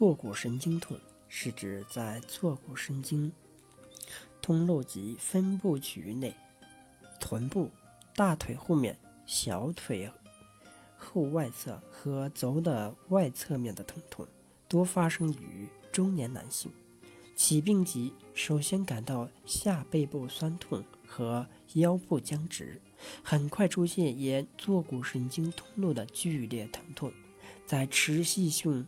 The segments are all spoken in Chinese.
坐骨神经痛是指在坐骨神经通路及分布区域内，臀部、大腿后面、小腿后外侧和足的外侧面的疼痛，多发生于中年男性。起病急首先感到下背部酸痛和腰部僵直，很快出现沿坐骨神经通路的剧烈疼痛，在持续性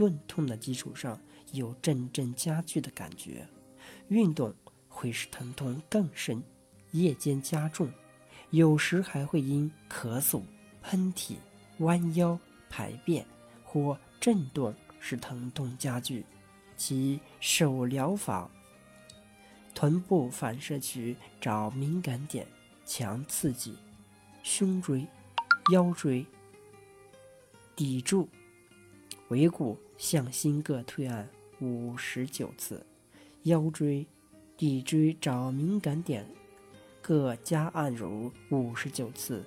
钝痛的基础上，有阵阵加剧的感觉。运动会使疼痛更深，夜间加重，有时还会因咳嗽、喷嚏、弯腰、排便或震动使疼痛加剧。其手疗法：臀部反射区找敏感点，强刺激胸椎、腰椎，抵住尾骨向心各推按五十九次，腰椎、骶椎找敏感点，各加按揉五十九次，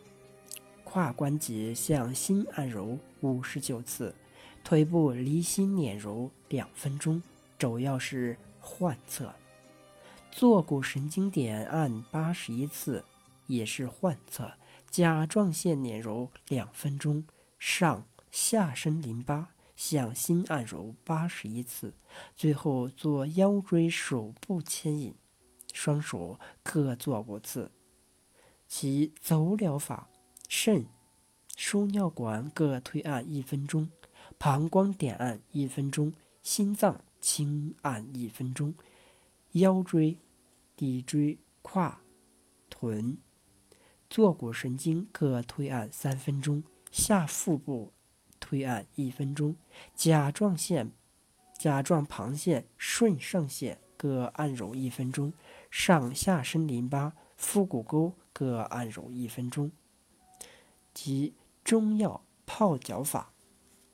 胯关节向心按揉五十九次。腿部离心捻揉两分钟，主要是患侧。坐骨神经点按八十一次，也是患侧。甲状腺捻揉两分钟，上下身淋巴向心按揉八十一次，最后做腰椎手部牵引，双手各做五次。其走疗法：肾、输尿管各推按一分钟。膀胱点按一分钟，心脏轻按一分钟，腰椎、骶椎、胯、臀、坐骨神经各推按三分钟，下腹部推按一分钟，甲状腺、甲状旁腺、顺上腺各按揉一分钟，上下身淋巴、腹股沟各按揉一分钟。及中药泡脚法。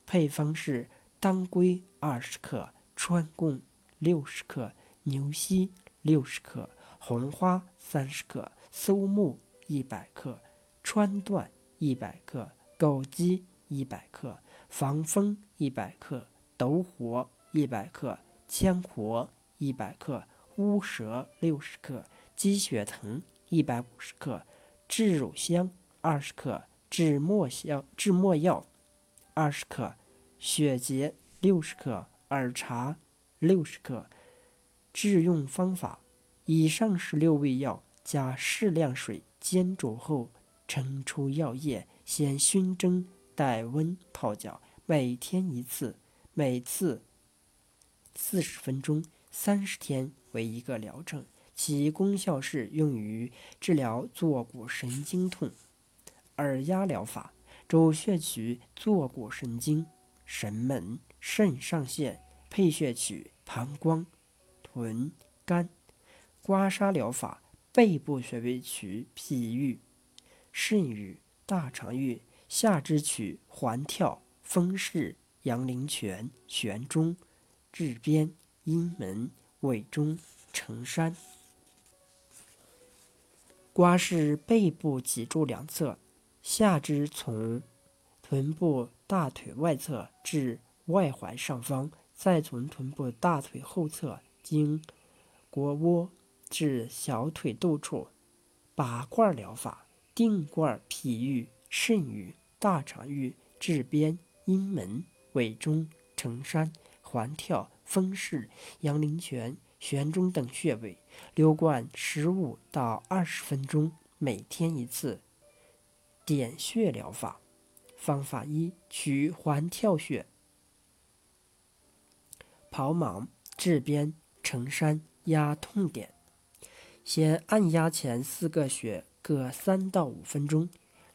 配方是：当归二十克，川贡六十克，牛膝六十克，红花三十克，松木一百克，川掇一百克，枸杞一百克，防风一百克，斗火一百克，羌活一百克，乌蛇六十克，鸡血藤一百五十克，炙乳香二十克，炙没香炙没药二十克。血竭六十克，耳茶六十克。制用方法：以上十六味药加适量水煎煮后，盛出药液，先熏蒸，带温泡脚。每天一次，每次四十分钟，三十天为一个疗程。其功效是用于治疗坐骨神经痛。耳压疗法：主穴取坐骨神经。神门、肾上腺配穴取膀胱、臀、肝。刮痧疗法：背部穴位取脾俞、肾俞、大肠俞；下肢取环跳、风市、阳陵泉、悬中、至边、阴门、委中、承山。刮拭背部脊柱两侧，下肢从臀部。大腿外侧至外踝上方，再从臀部大腿后侧经腘窝至小腿肚处。拔罐疗法：定罐脾俞、肾俞、大肠俞、至边、阴门、委中、承山、环跳、风市、阳陵泉、悬中等穴位，留罐十五到二十分钟，每天一次。点穴疗法。方法一：取环跳穴、跑蟒、至边、承山压痛点。先按压前四个穴各三到五分钟，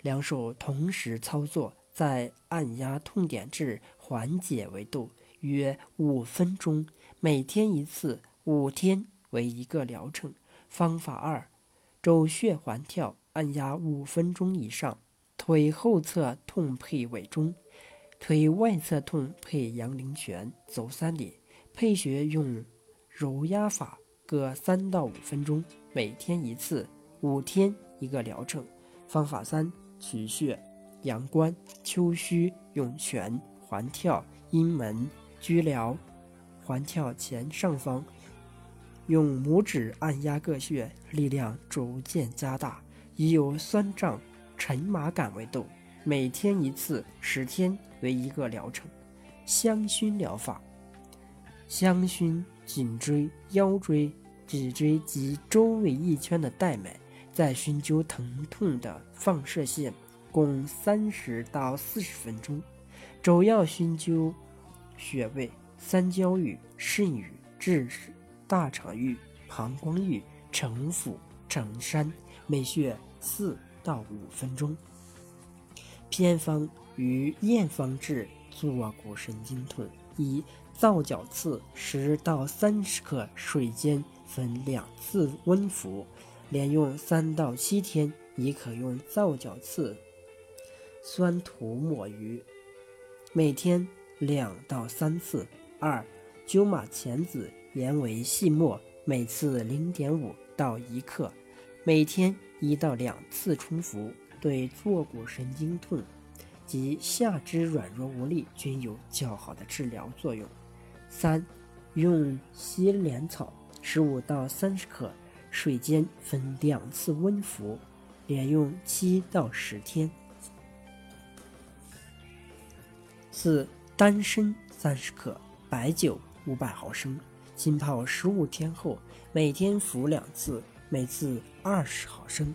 两手同时操作，再按压痛点至缓解为度，约五分钟。每天一次，五天为一个疗程。方法二：肘穴环跳，按压五分钟以上。腿后侧痛配委中，腿外侧痛配阳陵泉，走三里。配穴用揉压法，各三到五分钟，每天一次，五天一个疗程。方法三：取穴阳关、丘墟、涌泉环跳阴门、居髎环跳前上方，用拇指按压各穴，力量逐渐加大，以有酸胀、沉麻感为度。每天一次，十天为一个疗程。香薰疗法，香薰颈椎、腰椎、脊椎及周围一圈的带脉，在熏灸疼痛的放射线，共三十到四十分钟。主要熏灸穴位：三焦域、肾域、痔室、大肠俞、膀胱俞、承腹、承山，每穴四到五分钟。偏方与验方治坐骨神经痛：一、皂角刺十到三十克，水煎，分两次温服，连用三到七天，亦可用皂角刺酸涂抹于，每天两到三次。二、鸠马钱子研为细末，每次零点五到一克，每天一到两次冲服。对坐骨神经痛及下肢软弱无力均有较好的治疗作用。三、用西莲草十五到三十克，水煎，分两次温服，连用七到十天。四、丹参三十克，白酒五百毫升，浸泡十五天后，每天服两次，每次二十毫升。